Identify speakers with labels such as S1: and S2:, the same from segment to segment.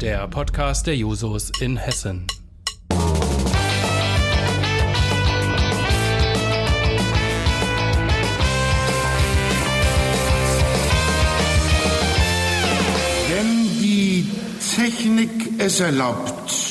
S1: Der Podcast der Jusos in Hessen.
S2: Wenn die Technik es erlaubt.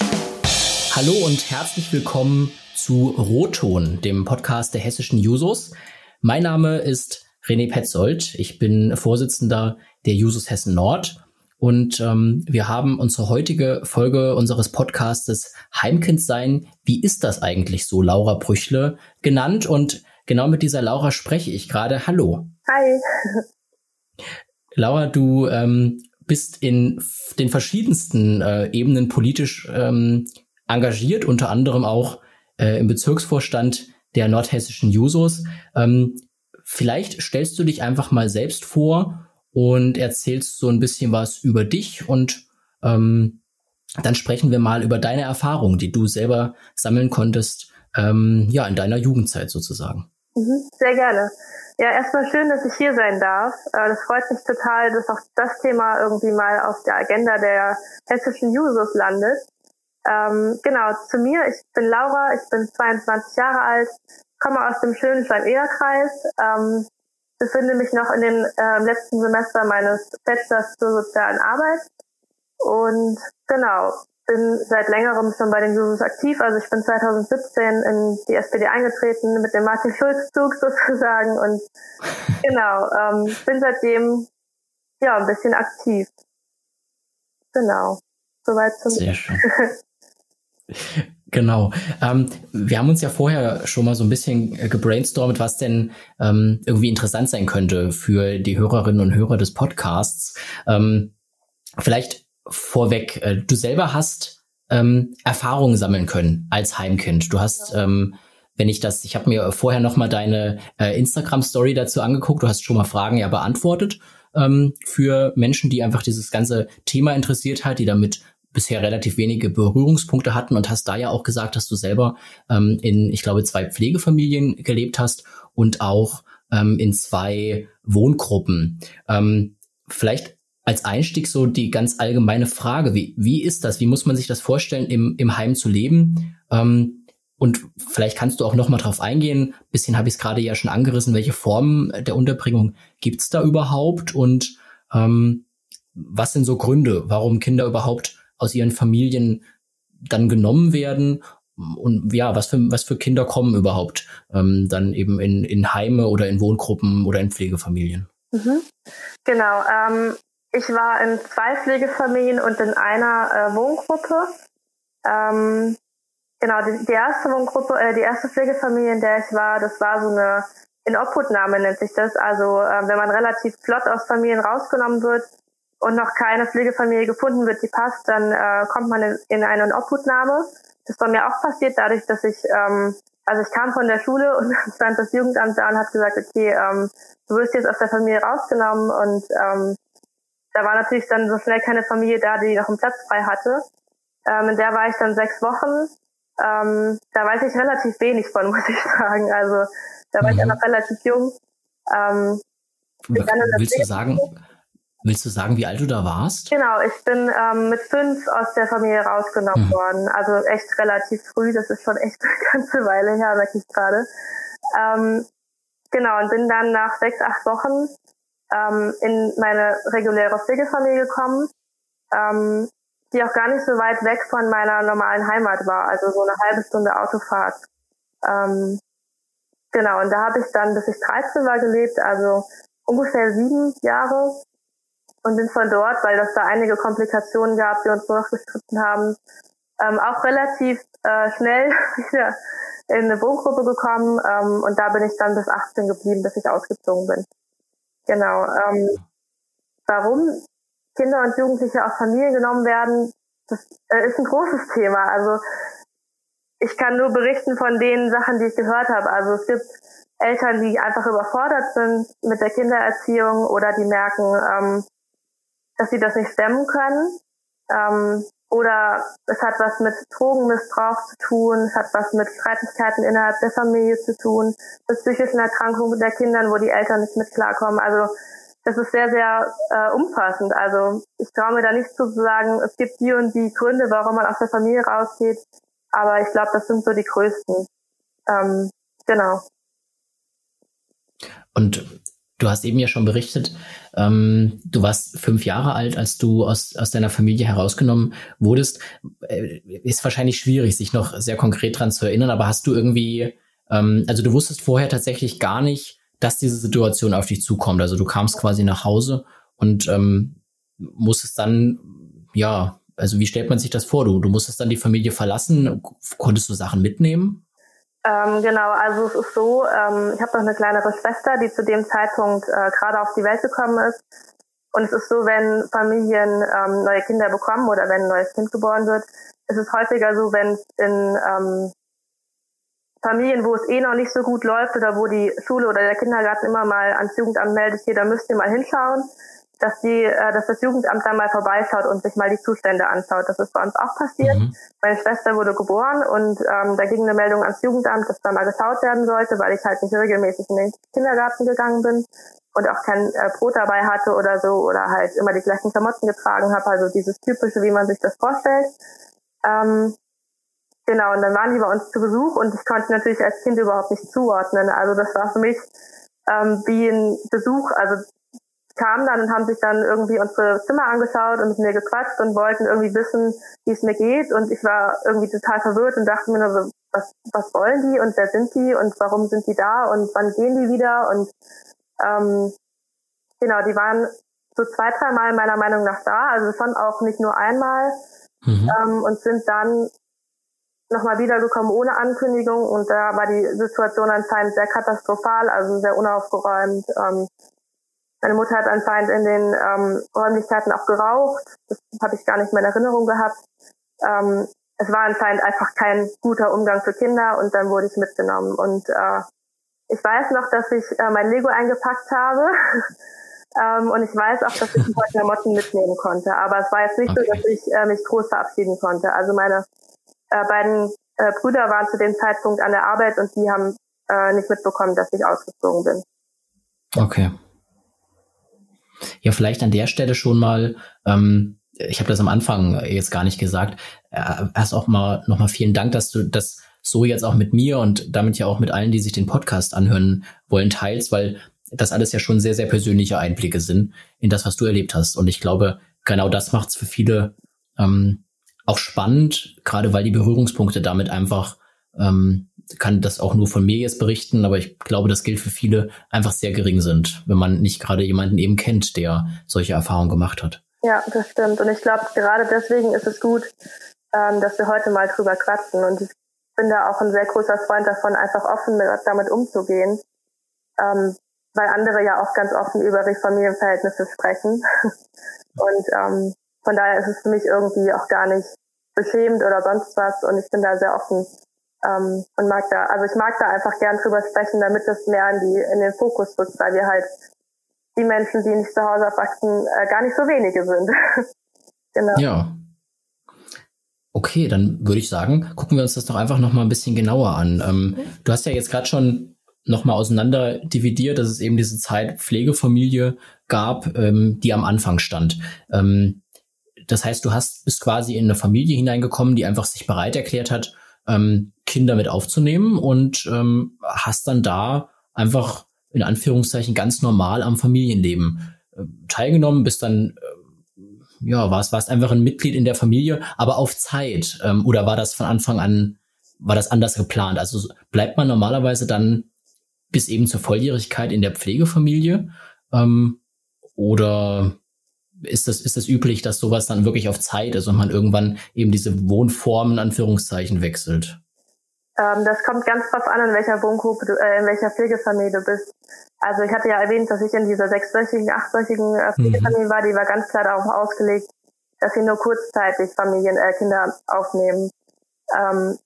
S3: Hallo und herzlich willkommen zu Roton, dem Podcast der hessischen Jusos. Mein Name ist René Petzold. Ich bin Vorsitzender der Jusos Hessen Nord und ähm, wir haben unsere heutige Folge unseres Podcastes Heimkind sein. Wie ist das eigentlich so, Laura Brüchle genannt? Und genau mit dieser Laura spreche ich gerade. Hallo.
S4: Hi.
S3: Laura, du ähm, bist in den verschiedensten äh, Ebenen politisch ähm, engagiert, unter anderem auch äh, im Bezirksvorstand der nordhessischen Jusos. Ähm, vielleicht stellst du dich einfach mal selbst vor und erzählst so ein bisschen was über dich und ähm, dann sprechen wir mal über deine Erfahrungen, die du selber sammeln konntest, ähm, ja, in deiner Jugendzeit sozusagen.
S4: Mhm, sehr gerne. Ja, erstmal schön, dass ich hier sein darf. Äh, das freut mich total, dass auch das Thema irgendwie mal auf der Agenda der hessischen Jusos landet. Ähm, genau, zu mir. Ich bin Laura, ich bin 22 Jahre alt, komme aus dem schönen Schleim-Eher-Kreis, ähm, befinde mich noch in dem äh, letzten Semester meines Bachelors zur sozialen Arbeit und genau, bin seit längerem schon bei den Jusos aktiv. Also ich bin 2017 in die SPD eingetreten mit dem Martin Schulz-Zug sozusagen und genau, ähm, bin seitdem ja ein bisschen aktiv. Genau. Soweit zum
S3: Sehr schön. Genau. Ähm, wir haben uns ja vorher schon mal so ein bisschen äh, gebrainstormt, was denn ähm, irgendwie interessant sein könnte für die Hörerinnen und Hörer des Podcasts. Ähm, vielleicht vorweg, äh, du selber hast ähm, Erfahrungen sammeln können als Heimkind. Du hast, ähm, wenn ich das, ich habe mir vorher noch mal deine äh, Instagram-Story dazu angeguckt, du hast schon mal Fragen ja beantwortet ähm, für Menschen, die einfach dieses ganze Thema interessiert hat, die damit bisher relativ wenige Berührungspunkte hatten und hast da ja auch gesagt, dass du selber ähm, in, ich glaube, zwei Pflegefamilien gelebt hast und auch ähm, in zwei Wohngruppen. Ähm, vielleicht als Einstieg so die ganz allgemeine Frage, wie, wie ist das? Wie muss man sich das vorstellen, im, im Heim zu leben? Ähm, und vielleicht kannst du auch noch mal drauf eingehen. Bisschen habe ich es gerade ja schon angerissen. Welche Formen der Unterbringung gibt's da überhaupt? Und ähm, was sind so Gründe, warum Kinder überhaupt aus ihren Familien dann genommen werden und ja, was für, was für Kinder kommen überhaupt ähm, dann eben in, in Heime oder in Wohngruppen oder in Pflegefamilien?
S4: Mhm. Genau. Ähm, ich war in zwei Pflegefamilien und in einer äh, Wohngruppe. Ähm, genau, die, die, erste Wohngruppe, äh, die erste Pflegefamilie, in der ich war, das war so eine Inobhutnahme nennt sich das. Also äh, wenn man relativ flott aus Familien rausgenommen wird, und noch keine Pflegefamilie gefunden wird, die passt, dann äh, kommt man in, in eine Obhutnahme. Das war mir auch passiert, dadurch, dass ich, ähm, also ich kam von der Schule und dann stand das Jugendamt da und hat gesagt, okay, ähm, du wirst jetzt aus der Familie rausgenommen und ähm, da war natürlich dann so schnell keine Familie da, die noch einen Platz frei hatte. Ähm, in der war ich dann sechs Wochen. Ähm, da weiß ich relativ wenig von, muss ich sagen. Also da war mhm. ich ja noch relativ jung. Ähm,
S3: Willst du sagen, Willst du sagen, wie alt du da warst?
S4: Genau, ich bin ähm, mit fünf aus der Familie rausgenommen hm. worden. Also echt relativ früh. Das ist schon echt eine ganze Weile her, merke ich gerade. Ähm, genau, und bin dann nach sechs, acht Wochen ähm, in meine reguläre Pflegefamilie gekommen, ähm, die auch gar nicht so weit weg von meiner normalen Heimat war. Also so eine halbe Stunde Autofahrt. Ähm, genau, und da habe ich dann, bis ich 13 war, gelebt, also ungefähr sieben Jahre und bin von dort, weil das da einige Komplikationen gab, die uns durchgestritten haben, ähm, auch relativ äh, schnell wieder in eine Wohngruppe gekommen ähm, und da bin ich dann bis 18 geblieben, bis ich ausgezogen bin. Genau. Ähm, warum Kinder und Jugendliche aus Familien genommen werden, das äh, ist ein großes Thema. Also ich kann nur berichten von den Sachen, die ich gehört habe. Also es gibt Eltern, die einfach überfordert sind mit der Kindererziehung oder die merken, ähm, dass sie das nicht stemmen können. Ähm, oder es hat was mit Drogenmissbrauch zu tun, es hat was mit Streitigkeiten innerhalb der Familie zu tun, mit psychischen Erkrankungen der Kinder, wo die Eltern nicht mit klarkommen. Also es ist sehr, sehr äh, umfassend. Also ich traue mir da nicht zu sagen, es gibt die und die Gründe, warum man aus der Familie rausgeht. Aber ich glaube, das sind so die größten. Ähm, genau.
S3: Und du hast eben ja schon berichtet, ähm, du warst fünf Jahre alt, als du aus, aus deiner Familie herausgenommen wurdest. Äh, ist wahrscheinlich schwierig, sich noch sehr konkret dran zu erinnern, aber hast du irgendwie, ähm, also du wusstest vorher tatsächlich gar nicht, dass diese Situation auf dich zukommt. Also du kamst quasi nach Hause und ähm, musstest dann, ja, also wie stellt man sich das vor? Du, du musstest dann die Familie verlassen. Konntest du Sachen mitnehmen?
S4: Ähm, genau, also es ist so, ähm, ich habe noch eine kleinere Schwester, die zu dem Zeitpunkt äh, gerade auf die Welt gekommen ist. Und es ist so, wenn Familien ähm, neue Kinder bekommen oder wenn ein neues Kind geboren wird, ist es häufiger so, wenn es in ähm, Familien, wo es eh noch nicht so gut läuft oder wo die Schule oder der Kindergarten immer mal ans Jugendamt meldet, hier, da müsst ihr mal hinschauen, dass die, äh, dass das Jugendamt dann mal vorbeischaut und sich mal die Zustände anschaut. Das ist bei uns auch passiert. Mhm. Meine Schwester wurde geboren und ähm, da ging eine Meldung ans Jugendamt, dass da mal geschaut werden sollte, weil ich halt nicht regelmäßig in den Kindergarten gegangen bin und auch kein äh, Brot dabei hatte oder so oder halt immer die gleichen Klamotten getragen habe, also dieses typische, wie man sich das vorstellt. Ähm, genau, und dann waren die bei uns zu Besuch und ich konnte natürlich als Kind überhaupt nicht zuordnen. Also das war für mich ähm, wie ein Besuch, also kamen dann und haben sich dann irgendwie unsere Zimmer angeschaut und mit mir gequatscht und wollten irgendwie wissen, wie es mir geht. Und ich war irgendwie total verwirrt und dachte mir nur so, was, was wollen die und wer sind die und warum sind die da und wann gehen die wieder? Und ähm, genau, die waren so zwei, drei Mal meiner Meinung nach da, also schon auch nicht nur einmal mhm. ähm, und sind dann nochmal wiedergekommen ohne Ankündigung und da war die Situation anscheinend sehr katastrophal, also sehr unaufgeräumt. Ähm, meine Mutter hat anscheinend in den ähm, Räumlichkeiten auch geraucht. Das habe ich gar nicht mehr in Erinnerung gehabt. Ähm, es war anscheinend einfach kein guter Umgang für Kinder und dann wurde ich mitgenommen. Und äh, ich weiß noch, dass ich äh, mein Lego eingepackt habe. ähm, und ich weiß auch, dass ich ein paar Klamotten mitnehmen konnte. Aber es war jetzt nicht okay. so, dass ich äh, mich groß verabschieden konnte. Also meine äh, beiden äh, Brüder waren zu dem Zeitpunkt an der Arbeit und die haben äh, nicht mitbekommen, dass ich ausgezogen bin.
S3: Okay. Ja, vielleicht an der Stelle schon mal, ähm, ich habe das am Anfang jetzt gar nicht gesagt, äh, erst auch mal nochmal vielen Dank, dass du das so jetzt auch mit mir und damit ja auch mit allen, die sich den Podcast anhören wollen, teilst, weil das alles ja schon sehr, sehr persönliche Einblicke sind in das, was du erlebt hast. Und ich glaube, genau das macht es für viele ähm, auch spannend, gerade weil die Berührungspunkte damit einfach ähm, kann das auch nur von mir jetzt berichten, aber ich glaube, das gilt für viele einfach sehr gering sind, wenn man nicht gerade jemanden eben kennt, der solche Erfahrungen gemacht hat.
S4: Ja, das stimmt. Und ich glaube, gerade deswegen ist es gut, ähm, dass wir heute mal drüber quatschen. Und ich bin da auch ein sehr großer Freund davon, einfach offen damit umzugehen. Ähm, weil andere ja auch ganz offen über ihre Familienverhältnisse sprechen. Und ähm, von daher ist es für mich irgendwie auch gar nicht beschämend oder sonst was. Und ich bin da sehr offen ähm, und mag da, also ich mag da einfach gern drüber sprechen, damit das mehr in, die, in den Fokus rückt, weil wir halt die Menschen, die nicht zu Hause aufwachsen, äh, gar nicht so wenige sind.
S3: genau. Ja. Okay, dann würde ich sagen, gucken wir uns das doch einfach noch mal ein bisschen genauer an. Ähm, mhm. Du hast ja jetzt gerade schon noch mal auseinander dividiert, dass es eben diese Zeit Pflegefamilie gab, ähm, die am Anfang stand. Ähm, das heißt, du hast bist quasi in eine Familie hineingekommen, die einfach sich bereit erklärt hat, ähm, Kinder mit aufzunehmen und ähm, hast dann da einfach in Anführungszeichen ganz normal am Familienleben äh, teilgenommen, bist dann äh, ja, warst, warst einfach ein Mitglied in der Familie, aber auf Zeit. Ähm, oder war das von Anfang an, war das anders geplant? Also bleibt man normalerweise dann bis eben zur Volljährigkeit in der Pflegefamilie? Ähm, oder ist das, ist das üblich, dass sowas dann wirklich auf Zeit ist und man irgendwann eben diese Wohnformen in Anführungszeichen wechselt?
S4: Ähm, das kommt ganz drauf an, in welcher Wohngruppe du, äh, in welcher Pflegefamilie du bist. Also ich hatte ja erwähnt, dass ich in dieser sechswöchigen, achtwöchigen äh, mhm. Pflegefamilie mhm. war, die war ganz klar darauf ausgelegt, dass sie nur kurzzeitig Familien, äh, Kinder aufnehmen. Ähm,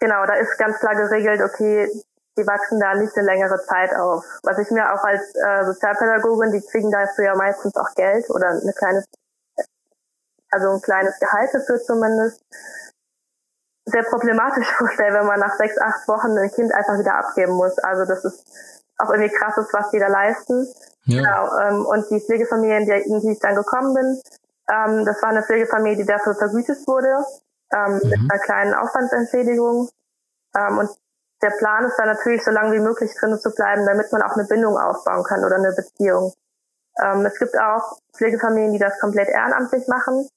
S4: genau, da ist ganz klar geregelt, okay, die wachsen da nicht eine längere Zeit auf. Was ich mir auch als äh, Sozialpädagogin, die kriegen dafür ja meistens auch Geld oder eine kleine, also ein kleines Gehalt dafür zumindest, sehr problematisch vorstelle, wenn man nach sechs, acht Wochen ein Kind einfach wieder abgeben muss. Also das ist auch irgendwie krass ist, was die da leisten. Ja. Genau. Ähm, und die Pflegefamilien, die, in die ich dann gekommen bin, ähm, das war eine Pflegefamilie, die dafür vergütet wurde, ähm, mhm. mit einer kleinen Aufwandsentschädigung. Ähm, und der Plan ist dann natürlich, so lange wie möglich drin zu bleiben, damit man auch eine Bindung aufbauen kann oder eine Beziehung. Ähm, es gibt auch Pflegefamilien, die das komplett ehrenamtlich machen.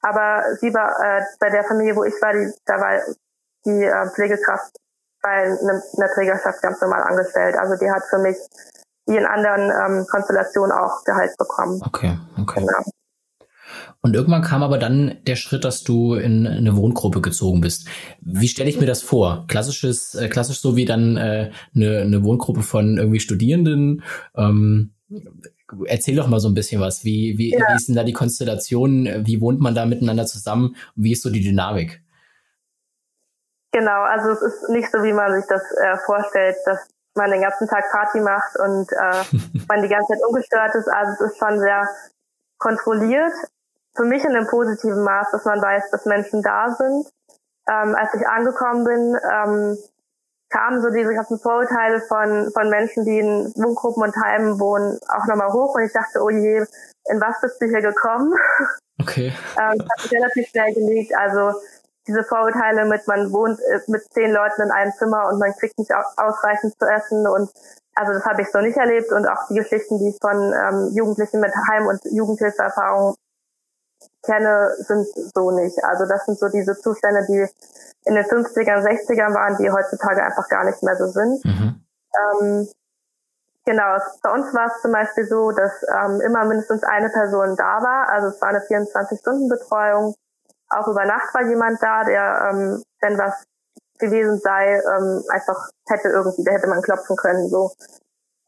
S4: Aber sie war äh, bei der Familie, wo ich war, die, da war die äh, Pflegekraft bei einer, einer Trägerschaft ganz normal angestellt. Also die hat für mich wie in anderen ähm, Konstellationen auch Gehalt bekommen.
S3: Okay, okay. Genau. Und irgendwann kam aber dann der Schritt, dass du in eine Wohngruppe gezogen bist. Wie stelle ich mir das vor? Klassisches, äh, klassisch so wie dann äh, eine, eine Wohngruppe von irgendwie Studierenden. Ähm, erzähl doch mal so ein bisschen was. Wie, wie, ja. wie ist denn da die Konstellation? Wie wohnt man da miteinander zusammen? Wie ist so die Dynamik?
S4: Genau, also es ist nicht so, wie man sich das äh, vorstellt, dass man den ganzen Tag Party macht und äh, man die ganze Zeit ungestört ist. Also es ist schon sehr kontrolliert. Für mich in einem positiven Maß, dass man weiß, dass Menschen da sind. Ähm, als ich angekommen bin, ähm, kamen so diese ganzen Vorurteile von, von Menschen, die in Wohngruppen und Heimen wohnen, auch nochmal hoch und ich dachte, oh je, in was bist du hier gekommen?
S3: Okay.
S4: ähm, das hat sich relativ schnell gelegt. Also diese Vorurteile mit, man wohnt äh, mit zehn Leuten in einem Zimmer und man kriegt nicht ausreichend zu essen und also das habe ich so nicht erlebt und auch die Geschichten, die ich von ähm, Jugendlichen mit Heim- und Jugendhilfeerfahrung kenne, sind so nicht. Also das sind so diese Zustände, die in den 50ern, 60ern waren, die heutzutage einfach gar nicht mehr so sind. Mhm. Ähm, genau, bei uns war es zum Beispiel so, dass ähm, immer mindestens eine Person da war. Also es war eine 24-Stunden-Betreuung. Auch über Nacht war jemand da, der, ähm, wenn was gewesen sei, ähm, einfach hätte irgendwie, da hätte man klopfen können. so.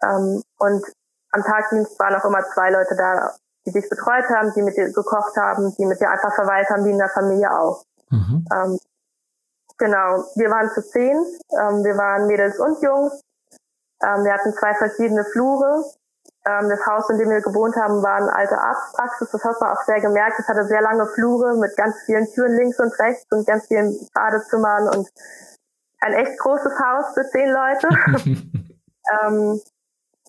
S4: Ähm, und am Tagdienst waren auch immer zwei Leute da, die dich betreut haben, die mit dir gekocht haben, die mit dir einfach verweilt haben, wie in der Familie auch. Mhm. Ähm, genau, wir waren zu zehn, ähm, wir waren Mädels und Jungs. Ähm, wir hatten zwei verschiedene Flure. Ähm, das Haus, in dem wir gewohnt haben, war eine alte Arztpraxis. Das hat man auch sehr gemerkt. Es hatte sehr lange Flure mit ganz vielen Türen links und rechts und ganz vielen Badezimmern und ein echt großes Haus für zehn Leute.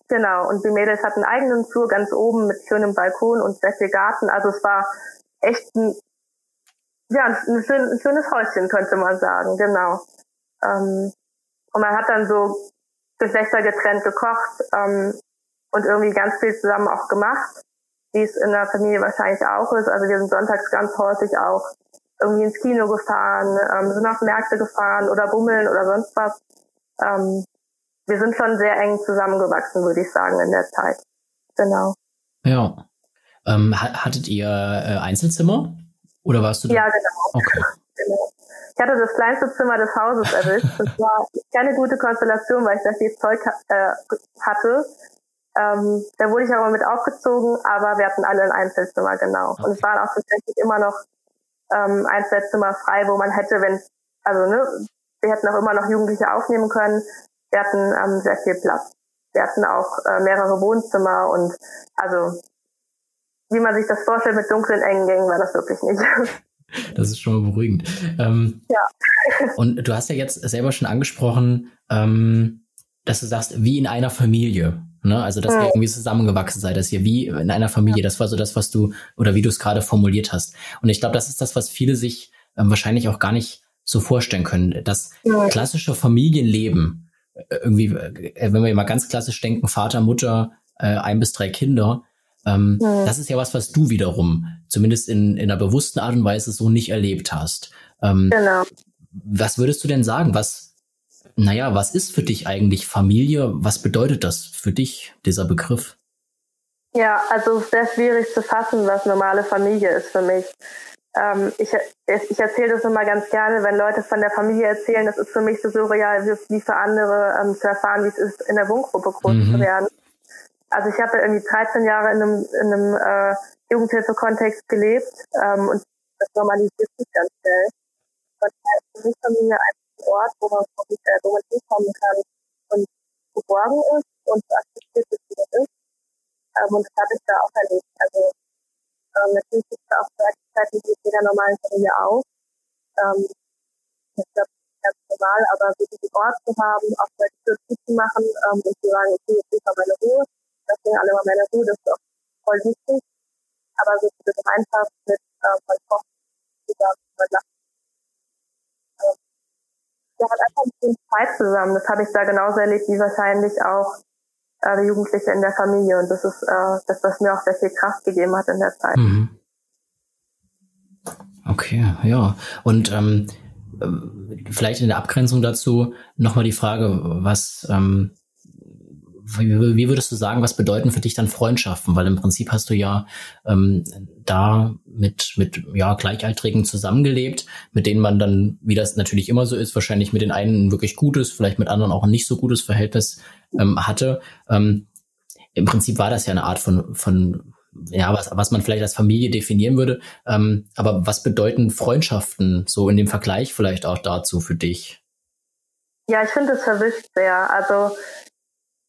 S4: Genau, und die Mädels hatten einen eigenen Flur ganz oben mit schönem Balkon und sehr viel Garten. Also es war echt ein, ja, ein, schön, ein schönes Häuschen, könnte man sagen, genau. Ähm, und man hat dann so Geschlechter getrennt gekocht ähm, und irgendwie ganz viel zusammen auch gemacht, wie es in der Familie wahrscheinlich auch ist. Also wir sind sonntags ganz häufig auch irgendwie ins Kino gefahren, ähm, sind auf Märkte gefahren oder bummeln oder sonst was. Ähm, wir sind schon sehr eng zusammengewachsen, würde ich sagen, in der Zeit. Genau.
S3: Ja. Ähm, hattet ihr äh, Einzelzimmer? Oder warst du da?
S4: Ja, genau.
S3: Okay.
S4: genau. Ich hatte das kleinste Zimmer des Hauses erwischt. Das war keine gute Konstellation, weil ich da viel Zeug äh, hatte. Ähm, da wurde ich aber mit aufgezogen, aber wir hatten alle ein Einzelzimmer, genau. Okay. Und es waren auch tatsächlich immer noch ähm, Einzelzimmer frei, wo man hätte, wenn, also ne, wir hätten auch immer noch Jugendliche aufnehmen können, wir hatten ähm, sehr viel Platz. Wir hatten auch äh, mehrere Wohnzimmer und also wie man sich das vorstellt mit dunklen, engen Gängen war das wirklich nicht.
S3: Das ist schon mal beruhigend. Ähm,
S4: ja.
S3: Und du hast ja jetzt selber schon angesprochen, ähm, dass du sagst, wie in einer Familie. Ne? Also, dass ihr irgendwie zusammengewachsen seid, dass ihr wie in einer Familie, das war so das, was du, oder wie du es gerade formuliert hast. Und ich glaube, das ist das, was viele sich ähm, wahrscheinlich auch gar nicht so vorstellen können. Das klassische Familienleben, irgendwie, äh, wenn wir mal ganz klassisch denken, Vater, Mutter, äh, ein bis drei Kinder, ähm, ja. das ist ja was, was du wiederum zumindest in, in einer bewussten Art und Weise so nicht erlebt hast. Ähm,
S4: genau.
S3: Was würdest du denn sagen? Was, naja, was ist für dich eigentlich Familie? Was bedeutet das für dich, dieser Begriff?
S4: Ja, also sehr schwierig zu fassen, was normale Familie ist für mich ähm, ich, ich erzähle das immer ganz gerne, wenn Leute von der Familie erzählen, das ist für mich so surreal wie für andere ähm, zu erfahren, wie es ist, in der Wohngruppe groß mhm. zu werden. Also ich habe irgendwie 13 Jahre in einem, in einem äh, Jugendhilfe-Kontext gelebt ähm, und das normalisiert sich ganz schnell. Und für mich Familie ein Ort, wo man, äh, wo man hinkommen kann und geborgen ist und akzeptiert ist. Ähm, und das habe ich da auch erlebt. Also ähm, natürlich gibt es auch Fertigkeiten wie jeder normalen Familie auch. Ähm, ich glaube, ganz normal, aber wirklich einen Ort zu haben, auch mal die zu machen ähm, und zu sagen, okay, jetzt ist mal meine Ruhe, das sind alle mal meine Ruhe, das ist auch voll wichtig. Aber so diese Gemeinschaft mit ähm, von Kochen zusammen. Ähm, ja, hat einfach ein bisschen Zeit zusammen. Das habe ich da genauso erlebt wie wahrscheinlich auch äh, Jugendliche in der Familie. Und das ist äh, das, was mir auch sehr viel Kraft gegeben hat in der Zeit. Mhm.
S3: Okay, ja. Und ähm, vielleicht in der Abgrenzung dazu nochmal die Frage, was, ähm, wie, wie, würdest du sagen, was bedeuten für dich dann Freundschaften? Weil im Prinzip hast du ja ähm, da mit, mit ja, Gleichaltrigen zusammengelebt, mit denen man dann, wie das natürlich immer so ist, wahrscheinlich mit den einen ein wirklich gutes, vielleicht mit anderen auch ein nicht so gutes Verhältnis ähm, hatte. Ähm, Im Prinzip war das ja eine Art von, von ja, was, was man vielleicht als Familie definieren würde. Ähm, aber was bedeuten Freundschaften so in dem Vergleich vielleicht auch dazu für dich?
S4: Ja, ich finde es verwischt sehr. Also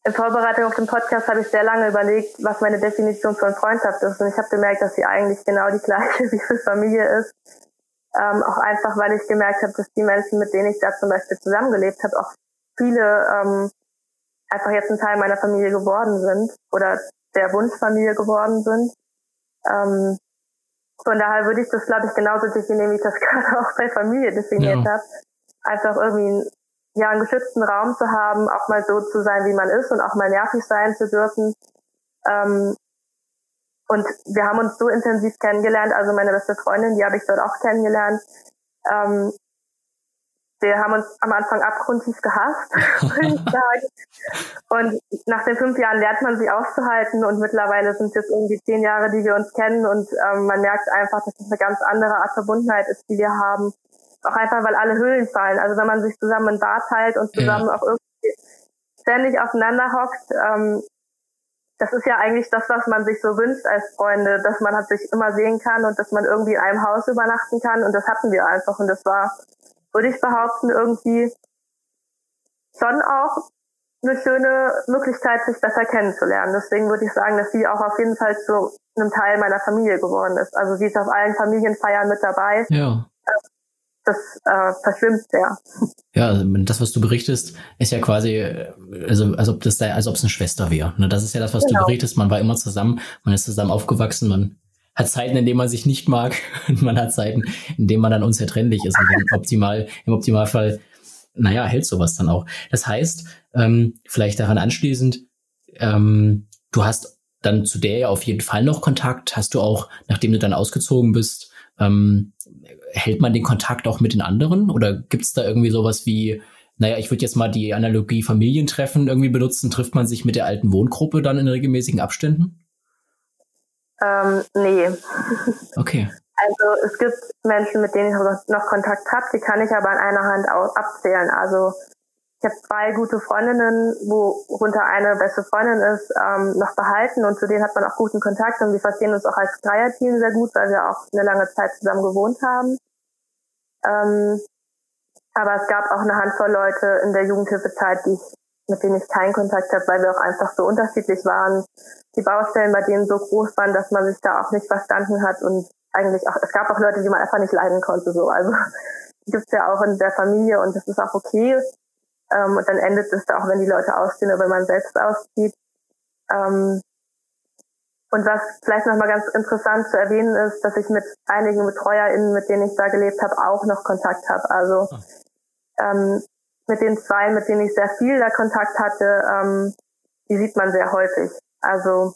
S4: in Vorbereitung auf den Podcast habe ich sehr lange überlegt, was meine Definition von Freundschaft ist. Und ich habe gemerkt, dass sie eigentlich genau die gleiche wie für Familie ist. Ähm, auch einfach, weil ich gemerkt habe, dass die Menschen, mit denen ich da zum Beispiel zusammengelebt habe, auch viele ähm, einfach jetzt ein Teil meiner Familie geworden sind oder der Wunschfamilie geworden sind. Ähm, von daher würde ich das, glaube ich, genauso definieren, wie ich das gerade auch bei Familie definiert ja. habe. Einfach irgendwie ja, einen geschützten Raum zu haben, auch mal so zu sein, wie man ist und auch mal nervig sein zu dürfen. Ähm, und wir haben uns so intensiv kennengelernt, also meine beste Freundin, die habe ich dort auch kennengelernt. Ähm, wir haben uns am Anfang abgrundtief gehasst, würde ich sagen. Und nach den fünf Jahren lernt man sie auszuhalten und mittlerweile sind es jetzt irgendwie zehn Jahre, die wir uns kennen und ähm, man merkt einfach, dass es eine ganz andere Art Verbundenheit ist, die wir haben. Auch einfach, weil alle Höhlen fallen. Also wenn man sich zusammen ein Bad teilt und zusammen ja. auch irgendwie ständig aufeinander hockt, ähm, das ist ja eigentlich das, was man sich so wünscht als Freunde, dass man halt sich immer sehen kann und dass man irgendwie in einem Haus übernachten kann. Und das hatten wir einfach. Und das war würde ich behaupten, irgendwie schon auch eine schöne Möglichkeit, sich besser kennenzulernen. Deswegen würde ich sagen, dass sie auch auf jeden Fall zu einem Teil meiner Familie geworden ist. Also sie ist auf allen Familienfeiern mit dabei.
S3: Ja.
S4: Das äh, verschwimmt sehr.
S3: Ja, also das, was du berichtest, ist ja quasi, also als ob das da, als ob es eine Schwester wäre. Ne, das ist ja das, was genau. du berichtest. Man war immer zusammen, man ist zusammen aufgewachsen, man hat Zeiten, in denen man sich nicht mag und man hat Zeiten, in denen man dann unzertrennlich ist. Und im, Optimal, im Optimalfall, naja, hält sowas dann auch. Das heißt, ähm, vielleicht daran anschließend, ähm, du hast dann zu der ja auf jeden Fall noch Kontakt. Hast du auch, nachdem du dann ausgezogen bist, ähm, hält man den Kontakt auch mit den anderen? Oder gibt's da irgendwie sowas wie, naja, ich würde jetzt mal die Analogie Familientreffen irgendwie benutzen, trifft man sich mit der alten Wohngruppe dann in regelmäßigen Abständen?
S4: Ähm, nee.
S3: Okay.
S4: Also es gibt Menschen, mit denen ich noch Kontakt habe, die kann ich aber an einer Hand abzählen. Also ich habe zwei gute Freundinnen, worunter eine beste Freundin ist, ähm, noch behalten und zu denen hat man auch guten Kontakt und wir verstehen uns auch als Dreierteam sehr gut, weil wir auch eine lange Zeit zusammen gewohnt haben. Ähm, aber es gab auch eine Handvoll Leute in der Jugendhilfezeit, die ich, mit denen ich keinen Kontakt habe, weil wir auch einfach so unterschiedlich waren die Baustellen bei denen so groß waren, dass man sich da auch nicht verstanden hat und eigentlich auch, es gab auch Leute, die man einfach nicht leiden konnte, so. Also, gibt's ja auch in der Familie und das ist auch okay. Ähm, und dann endet es da auch, wenn die Leute ausziehen oder wenn man selbst auszieht. Ähm, und was vielleicht nochmal ganz interessant zu erwähnen ist, dass ich mit einigen BetreuerInnen, mit denen ich da gelebt habe, auch noch Kontakt habe. Also ah. ähm, mit den zwei, mit denen ich sehr viel da Kontakt hatte, ähm, die sieht man sehr häufig. Also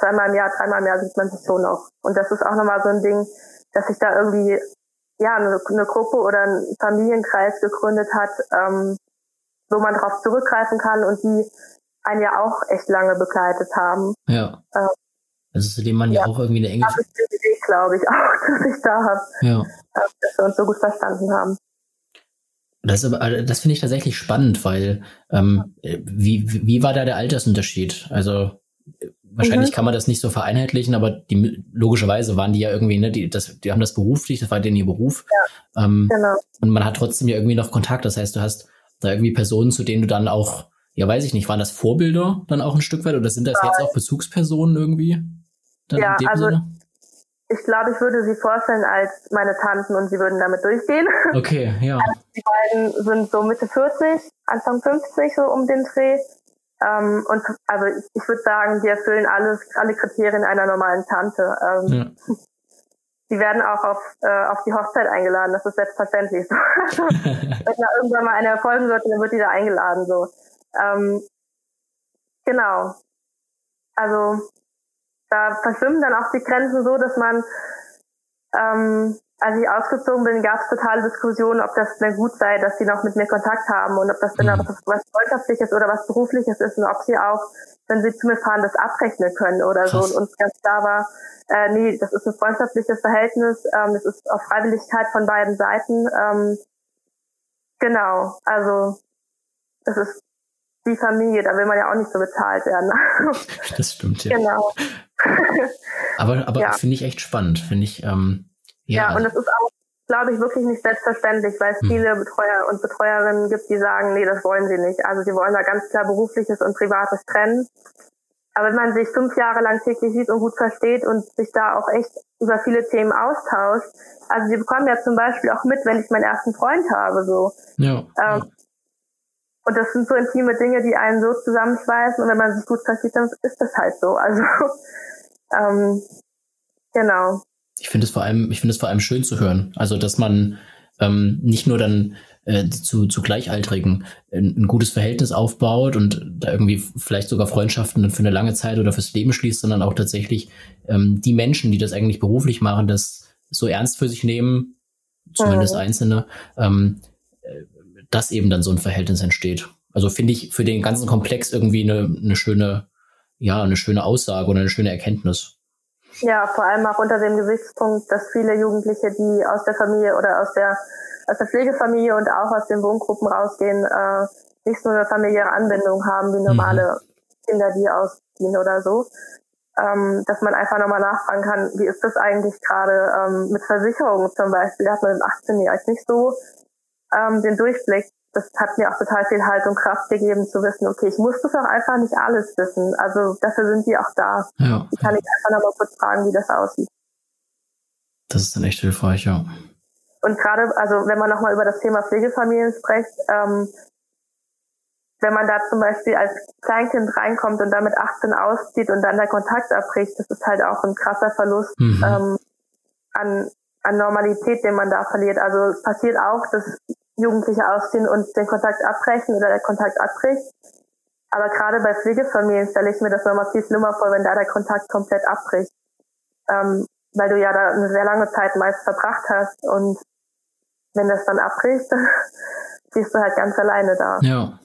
S4: zweimal im Jahr, dreimal im Jahr sieht man sich so noch. Und das ist auch nochmal so ein Ding, dass sich da irgendwie ja eine, eine Gruppe oder ein Familienkreis gegründet hat, ähm, wo man darauf zurückgreifen kann und die einen ja auch echt lange begleitet haben.
S3: Ja. Ähm, also zu dem man ja, ja auch irgendwie eine enge.
S4: Das ist die Idee, glaube ich, auch, dass ich da habe.
S3: Ja.
S4: Dass wir uns so gut verstanden haben.
S3: Das, also, das finde ich tatsächlich spannend, weil ähm, wie, wie war da der Altersunterschied? Also wahrscheinlich mhm. kann man das nicht so vereinheitlichen, aber die logischerweise waren die ja irgendwie, ne, die, das, die haben das beruflich, das war denen ihr Beruf.
S4: Ja, ähm, genau.
S3: Und man hat trotzdem ja irgendwie noch Kontakt. Das heißt, du hast da irgendwie Personen, zu denen du dann auch, ja weiß ich nicht, waren das Vorbilder dann auch ein Stück weit oder sind das ja. jetzt auch Bezugspersonen irgendwie?
S4: ja, also Sinne? ich glaube, ich würde sie vorstellen als meine Tanten und sie würden damit durchgehen.
S3: Okay, ja.
S4: Also die beiden sind so Mitte 40, Anfang 50 so um den Dreh. Ähm, und also ich, ich würde sagen, die erfüllen alles, alle Kriterien einer normalen Tante. Ähm, ja. Die werden auch auf, äh, auf die Hochzeit eingeladen, das ist selbstverständlich. Wenn da irgendwann mal einer erfolgen sollte, dann wird die da eingeladen so. Ähm, genau. Also da verschwimmen dann auch die Grenzen so, dass man, ähm, als ich ausgezogen bin, gab es totale Diskussionen, ob das denn gut sei, dass sie noch mit mir Kontakt haben und ob das denn mhm. was Freundschaftliches oder was Berufliches ist und ob sie auch, wenn sie zu mir fahren, das abrechnen können oder so. Und uns ganz klar war, äh, nee, das ist ein freundschaftliches Verhältnis, ähm, das ist auf Freiwilligkeit von beiden Seiten. Ähm, genau, also das ist die Familie, da will man ja auch nicht so bezahlt werden.
S3: das stimmt, ja.
S4: Genau.
S3: Aber aber ja. finde ich echt spannend, finde ich. Ähm,
S4: ja. ja, und das ist auch, glaube ich, wirklich nicht selbstverständlich, weil es hm. viele Betreuer und Betreuerinnen gibt, die sagen, nee, das wollen sie nicht. Also sie wollen da ganz klar berufliches und privates trennen. Aber wenn man sich fünf Jahre lang täglich sieht und gut versteht und sich da auch echt über viele Themen austauscht, also sie bekommen ja zum Beispiel auch mit, wenn ich meinen ersten Freund habe, so.
S3: Ja. Ähm, ja.
S4: Und das sind so intime Dinge, die einen so zusammenschweißen und wenn man sich gut versteht, dann ist das halt so. Also ähm, genau.
S3: Ich finde es vor allem, ich finde es vor allem schön zu hören. Also, dass man ähm, nicht nur dann äh, zu, zu Gleichaltrigen ein, ein, gutes Verhältnis aufbaut und da irgendwie vielleicht sogar Freundschaften dann für eine lange Zeit oder fürs Leben schließt, sondern auch tatsächlich ähm, die Menschen, die das eigentlich beruflich machen, das so ernst für sich nehmen, zumindest mhm. Einzelne, ähm, äh, dass eben dann so ein Verhältnis entsteht. Also finde ich für den ganzen Komplex irgendwie eine, eine schöne, ja, eine schöne Aussage oder eine schöne Erkenntnis.
S4: Ja, vor allem auch unter dem Gesichtspunkt, dass viele Jugendliche, die aus der Familie oder aus der aus der Pflegefamilie und auch aus den Wohngruppen rausgehen, äh, nicht so eine familiäre Anbindung haben wie normale mhm. Kinder, die ausziehen oder so. Ähm, dass man einfach nochmal nachfragen kann, wie ist das eigentlich gerade ähm, mit Versicherungen zum Beispiel, da hat man im 18 Jahr nicht so ähm, den Durchblick. Das hat mir auch total viel Halt und Kraft gegeben zu wissen, okay, ich muss das auch einfach nicht alles wissen. Also dafür sind die auch da. Ja, die kann ja. ich einfach nochmal kurz fragen, wie das aussieht.
S3: Das ist dann echt hilfreich, ja.
S4: Und gerade, also wenn man nochmal über das Thema Pflegefamilien spricht, ähm, wenn man da zum Beispiel als Kleinkind reinkommt und damit 18 auszieht und dann der Kontakt abbricht, das ist halt auch ein krasser Verlust mhm. ähm, an, an Normalität, den man da verliert. Also passiert auch, dass Jugendliche ausziehen und den Kontakt abbrechen oder der Kontakt abbricht. Aber gerade bei Pflegefamilien stelle ich mir das nochmal viel schlimmer vor, wenn da der Kontakt komplett abbricht. Ähm, weil du ja da eine sehr lange Zeit meist verbracht hast und wenn das dann abbricht, stehst du halt ganz alleine da.
S3: Ja.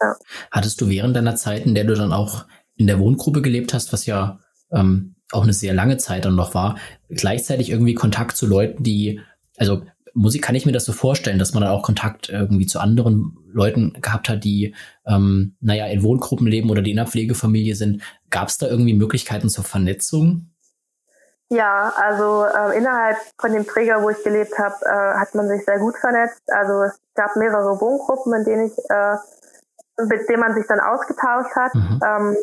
S3: ja. Hattest du während deiner Zeit, in der du dann auch in der Wohngruppe gelebt hast, was ja ähm, auch eine sehr lange Zeit dann noch war, gleichzeitig irgendwie Kontakt zu Leuten, die, also Musik kann ich mir das so vorstellen, dass man dann auch Kontakt irgendwie zu anderen Leuten gehabt hat, die, ähm, naja, in Wohngruppen leben oder die in einer Pflegefamilie sind. Gab es da irgendwie Möglichkeiten zur Vernetzung?
S4: Ja, also äh, innerhalb von dem Träger, wo ich gelebt habe, äh, hat man sich sehr gut vernetzt. Also es gab mehrere Wohngruppen, in denen ich, äh, mit denen man sich dann ausgetauscht hat. Mhm. Ähm,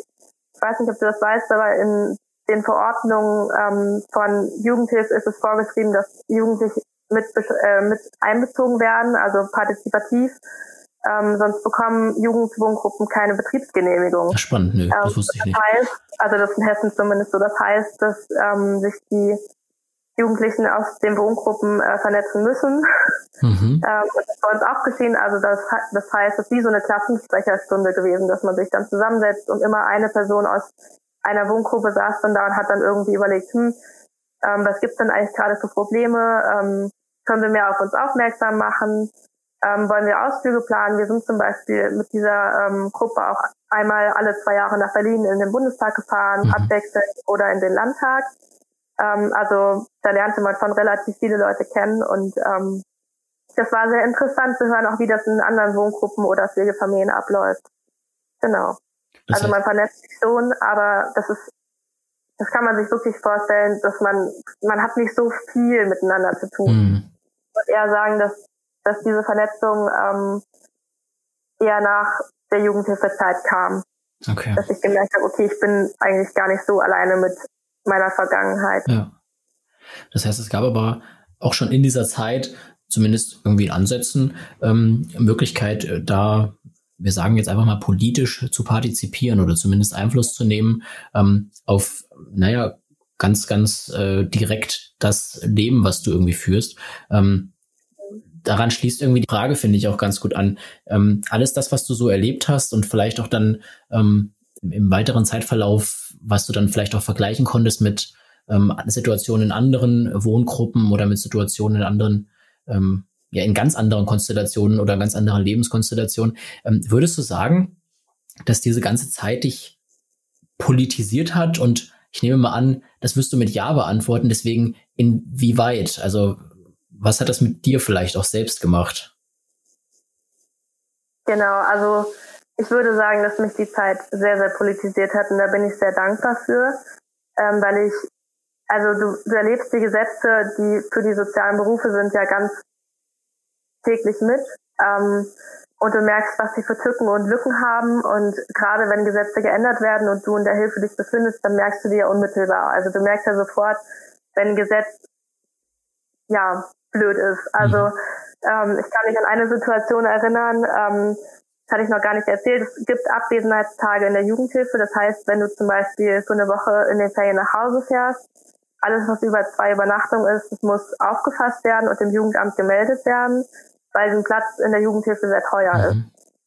S4: ich weiß nicht, ob du das weißt, aber in den Verordnungen ähm, von Jugendhilfe ist es vorgeschrieben, dass Jugendliche mit, äh, mit einbezogen werden, also partizipativ. Ähm, sonst bekommen Jugendwohngruppen keine Betriebsgenehmigung.
S3: Spannend, nö, das ähm, wusste ich nicht.
S4: Das heißt, also das ist in Hessen zumindest so, das heißt, dass ähm, sich die Jugendlichen aus den Wohngruppen äh, vernetzen müssen. Mhm. Ähm, und das ist bei uns auch geschehen. Also das, das heißt, es ist wie so eine Klassensprecherstunde gewesen, dass man sich dann zusammensetzt und immer eine Person aus einer Wohngruppe saß dann da und hat dann irgendwie überlegt, hm, ähm, was gibt's denn eigentlich gerade für Probleme? Ähm, können wir mehr auf uns aufmerksam machen? ähm, wollen wir Ausflüge planen. Wir sind zum Beispiel mit dieser ähm, Gruppe auch einmal alle zwei Jahre nach Berlin in den Bundestag gefahren, mhm. abwechselnd oder in den Landtag. Ähm, also da lernte man von relativ viele Leute kennen und ähm, das war sehr interessant zu hören, auch wie das in anderen Wohngruppen oder Pflegefamilien abläuft. Genau. Das also man vernetzt sich schon, aber das ist, das kann man sich wirklich vorstellen, dass man, man hat nicht so viel miteinander zu tun. Mhm. Ich würde eher sagen, dass dass diese Vernetzung ähm, eher nach der Jugendhilfezeit kam.
S3: Okay.
S4: Dass ich gemerkt habe, okay, ich bin eigentlich gar nicht so alleine mit meiner Vergangenheit.
S3: Ja. Das heißt, es gab aber auch schon in dieser Zeit, zumindest irgendwie in Ansätzen, ähm, Möglichkeit, äh, da, wir sagen jetzt einfach mal politisch zu partizipieren oder zumindest Einfluss zu nehmen ähm, auf, naja, ganz, ganz äh, direkt das Leben, was du irgendwie führst. Ähm, daran schließt irgendwie die Frage, finde ich, auch ganz gut an. Ähm, alles das, was du so erlebt hast und vielleicht auch dann ähm, im weiteren Zeitverlauf, was du dann vielleicht auch vergleichen konntest mit ähm, Situationen in anderen Wohngruppen oder mit Situationen in anderen, ähm, ja, in ganz anderen Konstellationen oder ganz anderen Lebenskonstellationen. Ähm, würdest du sagen, dass diese ganze Zeit dich politisiert hat und ich nehme mal an, das wirst du mit Ja beantworten, deswegen inwieweit? Also was hat das mit dir vielleicht auch selbst gemacht?
S4: Genau, also ich würde sagen, dass mich die Zeit sehr, sehr politisiert hat und da bin ich sehr dankbar für, ähm, weil ich, also du, du erlebst die Gesetze, die für die sozialen Berufe sind ja ganz täglich mit ähm, und du merkst, was sie für Tücken und Lücken haben und gerade wenn Gesetze geändert werden und du in der Hilfe dich befindest, dann merkst du die ja unmittelbar. Also du merkst ja sofort, wenn ein Gesetz ja blöd ist. Also mhm. ähm, ich kann mich an eine Situation erinnern, ähm, das hatte ich noch gar nicht erzählt. Es gibt Abwesenheitstage in der Jugendhilfe. Das heißt, wenn du zum Beispiel für eine Woche in den Ferien nach Hause fährst, alles, was über zwei Übernachtungen ist, das muss aufgefasst werden und dem Jugendamt gemeldet werden, weil ein Platz in der Jugendhilfe sehr teuer mhm. ist.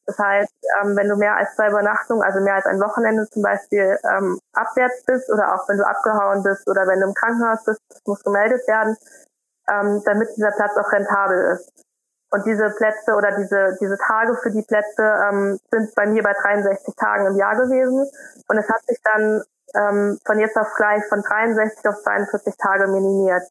S4: Das heißt, ähm, wenn du mehr als zwei Übernachtungen, also mehr als ein Wochenende zum Beispiel ähm, abwärts bist oder auch wenn du abgehauen bist oder wenn du im Krankenhaus bist, das muss gemeldet werden ähm, damit dieser Platz auch rentabel ist. Und diese Plätze oder diese, diese Tage für die Plätze ähm, sind bei mir bei 63 Tagen im Jahr gewesen. Und es hat sich dann ähm, von jetzt auf gleich von 63 auf 42 Tage minimiert.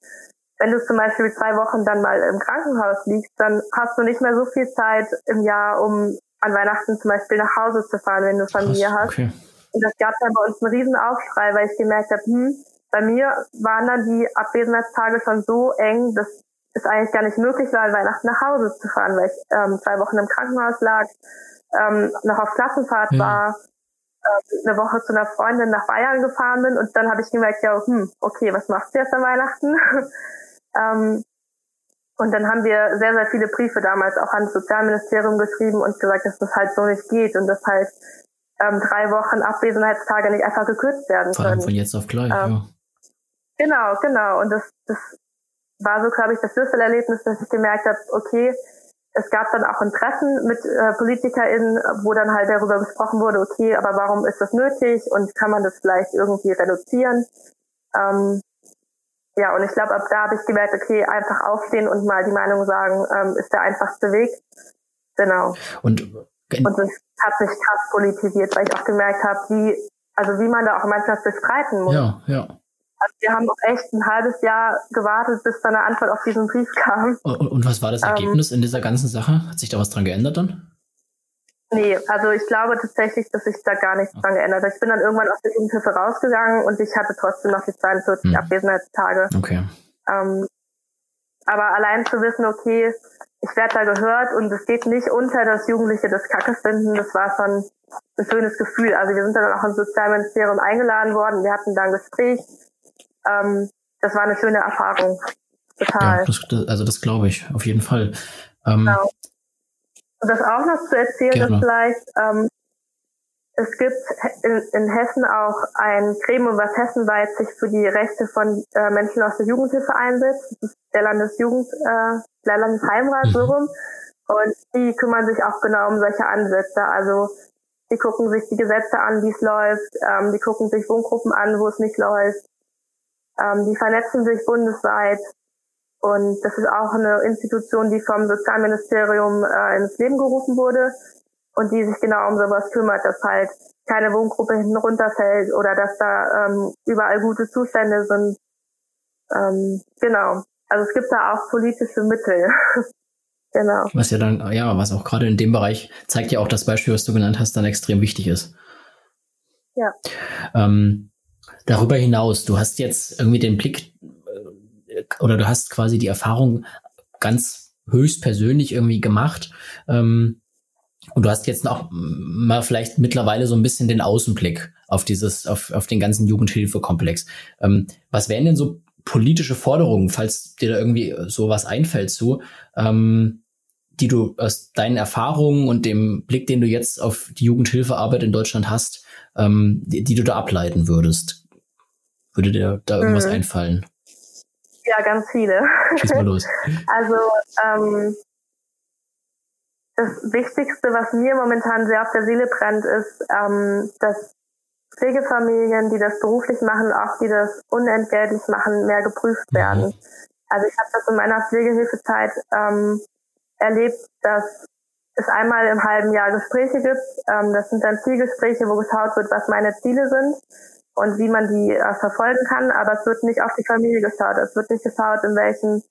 S4: Wenn du zum Beispiel zwei Wochen dann mal im Krankenhaus liegst, dann hast du nicht mehr so viel Zeit im Jahr, um an Weihnachten zum Beispiel nach Hause zu fahren, wenn du Familie Krass, okay. hast. Und das gab dann bei uns einen riesen Aufschrei, weil ich gemerkt habe, hm, bei mir waren dann die Abwesenheitstage schon so eng, dass es eigentlich gar nicht möglich war, Weihnachten nach Hause zu fahren, weil ich ähm, zwei Wochen im Krankenhaus lag, ähm, noch auf Klassenfahrt ja. war, äh, eine Woche zu einer Freundin nach Bayern gefahren bin und dann habe ich gemerkt, ja, hm, okay, was machst du jetzt an Weihnachten? ähm, und dann haben wir sehr, sehr viele Briefe damals auch ans Sozialministerium geschrieben und gesagt, dass das halt so nicht geht und dass halt ähm, drei Wochen Abwesenheitstage nicht einfach gekürzt werden können.
S3: Von jetzt auf gleich, ähm, ja.
S4: Genau, genau. Und das, das war so, glaube ich, das Schlüsselerlebnis, dass ich gemerkt habe, okay, es gab dann auch ein Treffen mit äh, PolitikerInnen, wo dann halt darüber gesprochen wurde, okay, aber warum ist das nötig und kann man das vielleicht irgendwie reduzieren? Ähm, ja, und ich glaube, ab da habe ich gemerkt, okay, einfach aufstehen und mal die Meinung sagen, ähm, ist der einfachste Weg. Genau.
S3: Und,
S4: und das hat mich krass politisiert, weil ich auch gemerkt habe, wie, also wie man da auch manchmal bestreiten muss.
S3: Ja, ja.
S4: Also wir haben auch echt ein halbes Jahr gewartet, bis dann eine Antwort auf diesen Brief kam.
S3: Und, und was war das ähm, Ergebnis ähm, in dieser ganzen Sache? Hat sich da was dran geändert dann?
S4: Nee, also ich glaube tatsächlich, dass sich da gar nichts dran geändert hat. Ich bin dann irgendwann aus der Jugendhilfe rausgegangen und ich hatte trotzdem noch die 42 hm. Abwesenheitstage.
S3: Okay.
S4: Ähm, aber allein zu wissen, okay, ich werde da gehört und es geht nicht unter, dass Jugendliche das Kacke finden, das war schon ein schönes Gefühl. Also wir sind dann auch ins Sozialministerium eingeladen worden, wir hatten da ein Gespräch ähm, das war eine schöne Erfahrung. Total. Ja,
S3: das, also das glaube ich, auf jeden Fall. Ähm, genau.
S4: Und das auch noch zu erzählen gerne. ist vielleicht, ähm, es gibt in, in, Hessen auch ein Gremium, was hessenweit sich für die Rechte von äh, Menschen aus der Jugendhilfe einsetzt. Das ist der Landesjugend, äh, der Landesheimrat mhm. so rum. Und die kümmern sich auch genau um solche Ansätze. Also die gucken sich die Gesetze an, wie es läuft. Ähm, die gucken sich Wohngruppen an, wo es nicht läuft. Ähm, die vernetzen sich bundesweit und das ist auch eine Institution, die vom Sozialministerium äh, ins Leben gerufen wurde und die sich genau um sowas kümmert, dass halt keine Wohngruppe hinten runterfällt oder dass da ähm, überall gute Zustände sind. Ähm, genau. Also es gibt da auch politische Mittel. genau.
S3: Was ja dann, ja, was auch gerade in dem Bereich zeigt ja auch das Beispiel, was du genannt hast, dann extrem wichtig ist.
S4: Ja.
S3: Ähm, Darüber hinaus, du hast jetzt irgendwie den Blick oder du hast quasi die Erfahrung ganz höchst persönlich irgendwie gemacht. Ähm, und du hast jetzt noch mal vielleicht mittlerweile so ein bisschen den Außenblick auf dieses, auf, auf den ganzen Jugendhilfekomplex. Ähm, was wären denn so politische Forderungen, falls dir da irgendwie sowas einfällt zu, ähm, die du aus deinen Erfahrungen und dem Blick, den du jetzt auf die Jugendhilfearbeit in Deutschland hast, ähm, die, die, du da ableiten würdest? Würde dir da irgendwas mhm. einfallen?
S4: Ja, ganz viele.
S3: Schieß mal los.
S4: Also ähm, das Wichtigste, was mir momentan sehr auf der Seele brennt, ist, ähm, dass Pflegefamilien, die das beruflich machen, auch die das unentgeltlich machen, mehr geprüft mhm. werden. Mhm. Also ich habe das in meiner Pflegehilfezeit ähm, erlebt, dass es einmal im halben Jahr Gespräche gibt. Ähm, das sind dann Zielgespräche, wo geschaut wird, was meine Ziele sind und wie man die äh, verfolgen kann. Aber es wird nicht auf die Familie geschaut. Es wird nicht geschaut, in welchen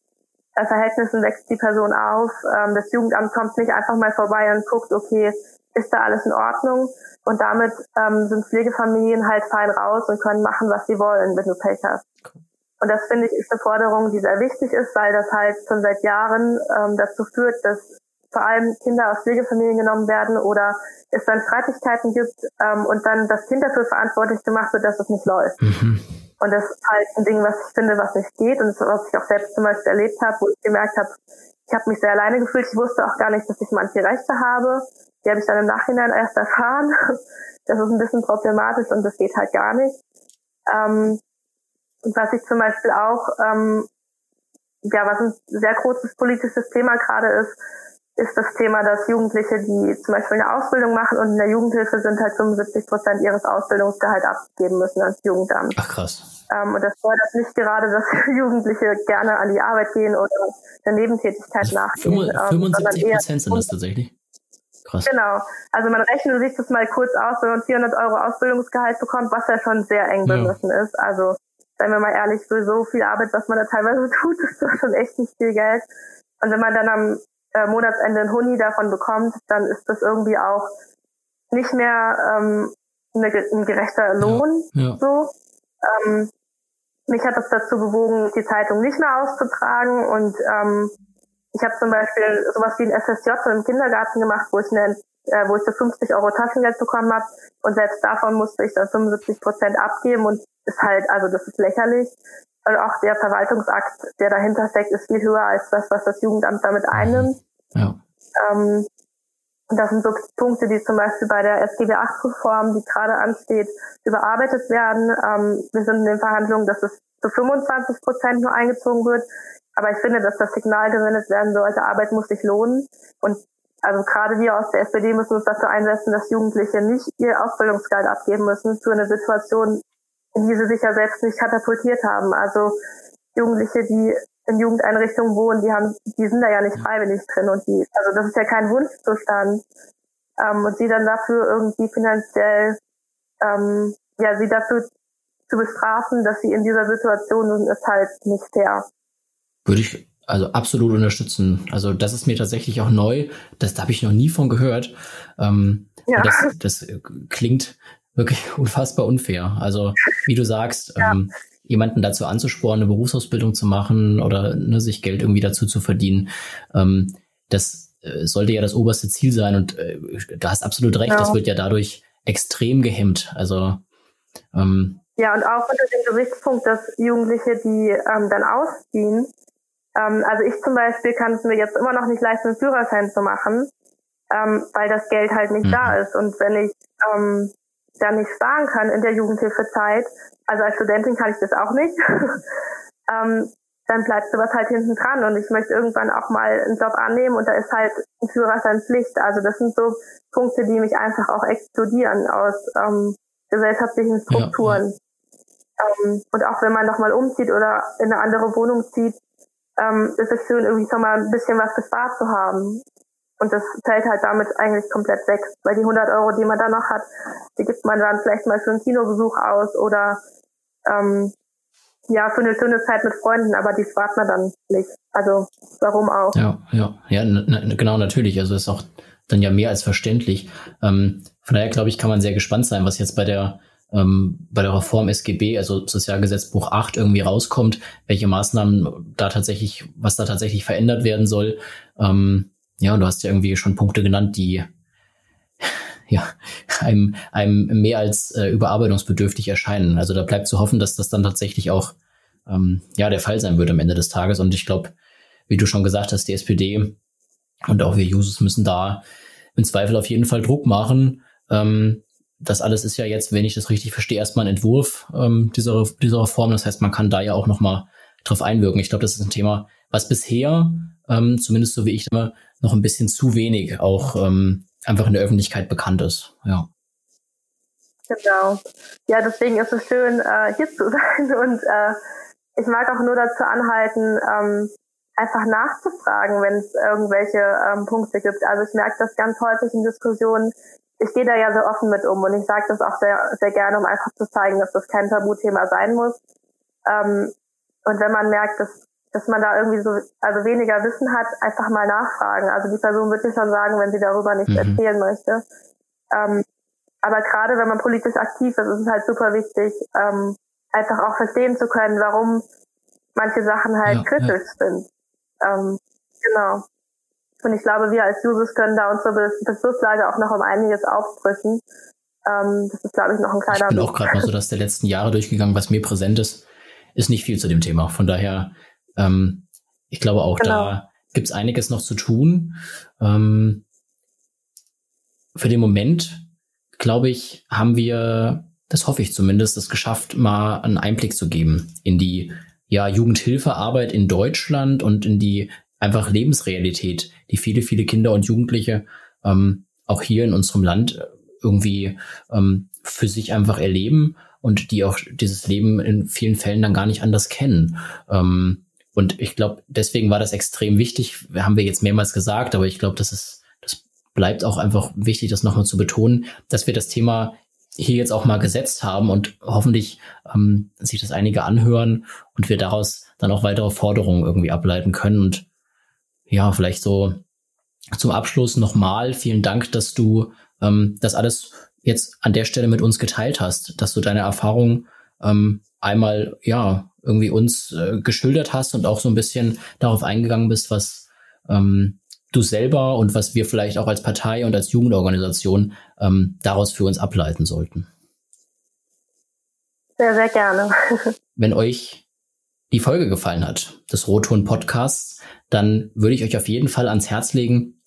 S4: äh, Verhältnissen wächst die Person auf. Ähm, das Jugendamt kommt nicht einfach mal vorbei und guckt, okay, ist da alles in Ordnung? Und damit ähm, sind Pflegefamilien halt fein raus und können machen, was sie wollen, wenn du Pech hast. Und das finde ich ist eine Forderung, die sehr wichtig ist, weil das halt schon seit Jahren ähm, dazu führt, dass vor allem Kinder aus Pflegefamilien genommen werden oder es dann Streitigkeiten gibt ähm, und dann das Kind dafür verantwortlich gemacht wird, dass es nicht läuft. Mhm. Und das ist halt ein Ding, was ich finde, was nicht geht und was ich auch selbst zum Beispiel erlebt habe, wo ich gemerkt habe, ich habe mich sehr alleine gefühlt. Ich wusste auch gar nicht, dass ich manche Rechte habe. Die habe ich dann im Nachhinein erst erfahren. Das ist ein bisschen problematisch und das geht halt gar nicht. Ähm, und was ich zum Beispiel auch, ähm, ja, was ein sehr großes politisches Thema gerade ist, ist das Thema, dass Jugendliche, die zum Beispiel eine Ausbildung machen und in der Jugendhilfe sind, halt 75 Prozent ihres Ausbildungsgehalts abgeben müssen ans Jugendamt.
S3: Ach krass.
S4: Ähm, und das fördert nicht gerade, dass Jugendliche gerne an die Arbeit gehen oder der Nebentätigkeit also nachgehen.
S3: 75 ähm, Prozent sind das tatsächlich?
S4: Krass. Genau. Also man rechnet sich das mal kurz aus, wenn man 400 Euro Ausbildungsgehalt bekommt, was ja schon sehr eng bemessen ja. ist. Also seien wir mal ehrlich, für so viel Arbeit, was man da teilweise tut, ist das schon echt nicht viel Geld. Und wenn man dann am äh, Monatsende ein Huni davon bekommt, dann ist das irgendwie auch nicht mehr ähm, eine, ein gerechter Lohn. Ja, ja. So. Ähm, mich hat das dazu bewogen, die Zeitung nicht mehr auszutragen und ähm, ich habe zum Beispiel sowas wie ein SSJ im Kindergarten gemacht, wo ich eine äh, wo ich so 50 Euro Taschengeld bekommen habe und selbst davon musste ich dann 75 Prozent abgeben und ist halt, also das ist lächerlich. Und auch der Verwaltungsakt, der dahinter steckt, ist viel höher als das, was das Jugendamt damit mhm. einnimmt. Ja. Ähm, das sind so Punkte, die zum Beispiel bei der SGB 8-Reform, die gerade ansteht, überarbeitet werden. Ähm, wir sind in den Verhandlungen, dass es zu 25 Prozent nur eingezogen wird. Aber ich finde, dass das Signal gesendet werden sollte, Arbeit muss sich lohnen. Und also gerade wir aus der SPD müssen uns dafür einsetzen, dass Jugendliche nicht ihr Ausbildungsgeld abgeben müssen für eine Situation, in die sie sich ja selbst nicht katapultiert haben. Also Jugendliche, die in Jugendeinrichtungen wohnen, die haben, die sind da ja nicht freiwillig drin und die, also das ist ja kein Wunschzustand. Ähm, und sie dann dafür irgendwie finanziell, ähm, ja, sie dafür zu bestrafen, dass sie in dieser Situation sind, ist halt nicht fair.
S3: Würde ich also absolut unterstützen. Also das ist mir tatsächlich auch neu. Das da habe ich noch nie von gehört. Ähm, ja. das, das klingt wirklich unfassbar unfair. Also wie du sagst, ja. ähm, jemanden dazu anzusporen, eine Berufsausbildung zu machen oder ne, sich Geld irgendwie dazu zu verdienen, ähm, das äh, sollte ja das oberste Ziel sein. Und äh, du hast absolut recht, ja. das wird ja dadurch extrem gehemmt. Also
S4: ähm, ja, und auch unter dem Gesichtspunkt, dass Jugendliche, die ähm, dann ausziehen, ähm, also ich zum Beispiel kann es mir jetzt immer noch nicht leisten, einen Führerschein zu machen, ähm, weil das Geld halt nicht mhm. da ist. Und wenn ich ähm, dann nicht sparen kann in der Jugendhilfezeit, also als Studentin kann ich das auch nicht, ähm, dann bleibt sowas halt hinten dran und ich möchte irgendwann auch mal einen Job annehmen und da ist halt ein Führerschein Pflicht. Also das sind so Punkte, die mich einfach auch explodieren aus ähm, gesellschaftlichen Strukturen. Ja. Ähm, und auch wenn man nochmal umzieht oder in eine andere Wohnung zieht, ähm, ist es schön, irgendwie schon mal ein bisschen was gespart zu haben. Und das fällt halt damit eigentlich komplett weg, weil die 100 Euro, die man dann noch hat, die gibt man dann vielleicht mal für einen Kinobesuch aus oder ähm, ja, für eine schöne Zeit mit Freunden, aber die spart man dann nicht. Also warum auch?
S3: Ja, ja, ja, genau, natürlich. Also ist auch dann ja mehr als verständlich. Ähm, von daher glaube ich, kann man sehr gespannt sein, was jetzt bei der ähm, bei der Reform SGB, also Sozialgesetzbuch 8, irgendwie rauskommt, welche Maßnahmen da tatsächlich, was da tatsächlich verändert werden soll. Ähm, ja, du hast ja irgendwie schon Punkte genannt, die ja, einem, einem mehr als äh, überarbeitungsbedürftig erscheinen. Also da bleibt zu hoffen, dass das dann tatsächlich auch ähm, ja der Fall sein wird am Ende des Tages. Und ich glaube, wie du schon gesagt hast, die SPD und auch wir Jusos müssen da im Zweifel auf jeden Fall Druck machen. Ähm, das alles ist ja jetzt, wenn ich das richtig verstehe, erstmal ein Entwurf ähm, dieser, dieser Reform. Das heißt, man kann da ja auch nochmal drauf einwirken. Ich glaube, das ist ein Thema, was bisher, ähm, zumindest so wie ich immer, noch ein bisschen zu wenig auch ähm, einfach in der Öffentlichkeit bekannt ist. Ja.
S4: Genau. Ja, deswegen ist es schön, äh, hier zu sein und äh, ich mag auch nur dazu anhalten, ähm, einfach nachzufragen, wenn es irgendwelche ähm, Punkte gibt. Also ich merke das ganz häufig in Diskussionen. Ich gehe da ja so offen mit um und ich sage das auch sehr, sehr gerne, um einfach zu zeigen, dass das kein Tabuthema sein muss. Ähm, und wenn man merkt, dass, dass man da irgendwie so, also weniger Wissen hat, einfach mal nachfragen. Also die Person wird dir schon sagen, wenn sie darüber nichts mhm. erzählen möchte. Ähm, aber gerade wenn man politisch aktiv ist, ist es halt super wichtig, ähm, einfach auch verstehen zu können, warum manche Sachen halt ja, kritisch ja. sind. Ähm, genau. Und ich glaube, wir als Users können da unsere Beschlusslage auch noch um einiges aufbrüchen. Ähm, das ist, glaube ich, noch ein kleiner
S3: Ich bin auch gerade mal so dass der letzten Jahre durchgegangen, was mir präsent ist, ist nicht viel zu dem Thema. Von daher, ähm, ich glaube auch, genau. da gibt es einiges noch zu tun. Ähm, für den Moment, glaube ich, haben wir, das hoffe ich zumindest, es geschafft, mal einen Einblick zu geben in die ja, Jugendhilfearbeit in Deutschland und in die einfach Lebensrealität, die viele, viele Kinder und Jugendliche ähm, auch hier in unserem Land irgendwie ähm, für sich einfach erleben und die auch dieses Leben in vielen Fällen dann gar nicht anders kennen. Ähm, und ich glaube, deswegen war das extrem wichtig, haben wir jetzt mehrmals gesagt, aber ich glaube, das ist, das bleibt auch einfach wichtig, das nochmal zu betonen, dass wir das Thema hier jetzt auch mal gesetzt haben und hoffentlich ähm, sich das einige anhören und wir daraus dann auch weitere Forderungen irgendwie ableiten können. Und ja, vielleicht so zum Abschluss nochmal vielen Dank, dass du ähm, das alles jetzt an der Stelle mit uns geteilt hast, dass du deine Erfahrungen ähm, einmal ja irgendwie uns äh, geschildert hast und auch so ein bisschen darauf eingegangen bist, was ähm, du selber und was wir vielleicht auch als Partei und als Jugendorganisation ähm, daraus für uns ableiten sollten.
S4: Sehr, sehr gerne.
S3: Wenn euch die Folge gefallen hat, des Rotton Podcasts, dann würde ich euch auf jeden Fall ans Herz legen,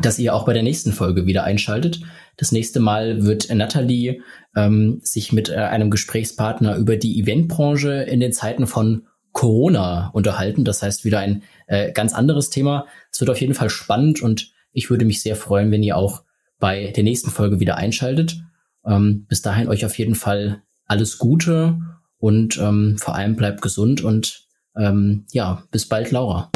S3: dass ihr auch bei der nächsten Folge wieder einschaltet. Das nächste Mal wird Nathalie ähm, sich mit äh, einem Gesprächspartner über die Eventbranche in den Zeiten von Corona unterhalten. Das heißt wieder ein äh, ganz anderes Thema. Es wird auf jeden Fall spannend und ich würde mich sehr freuen, wenn ihr auch bei der nächsten Folge wieder einschaltet. Ähm, bis dahin euch auf jeden Fall alles Gute und ähm, vor allem bleibt gesund und ähm, ja, bis bald, Laura.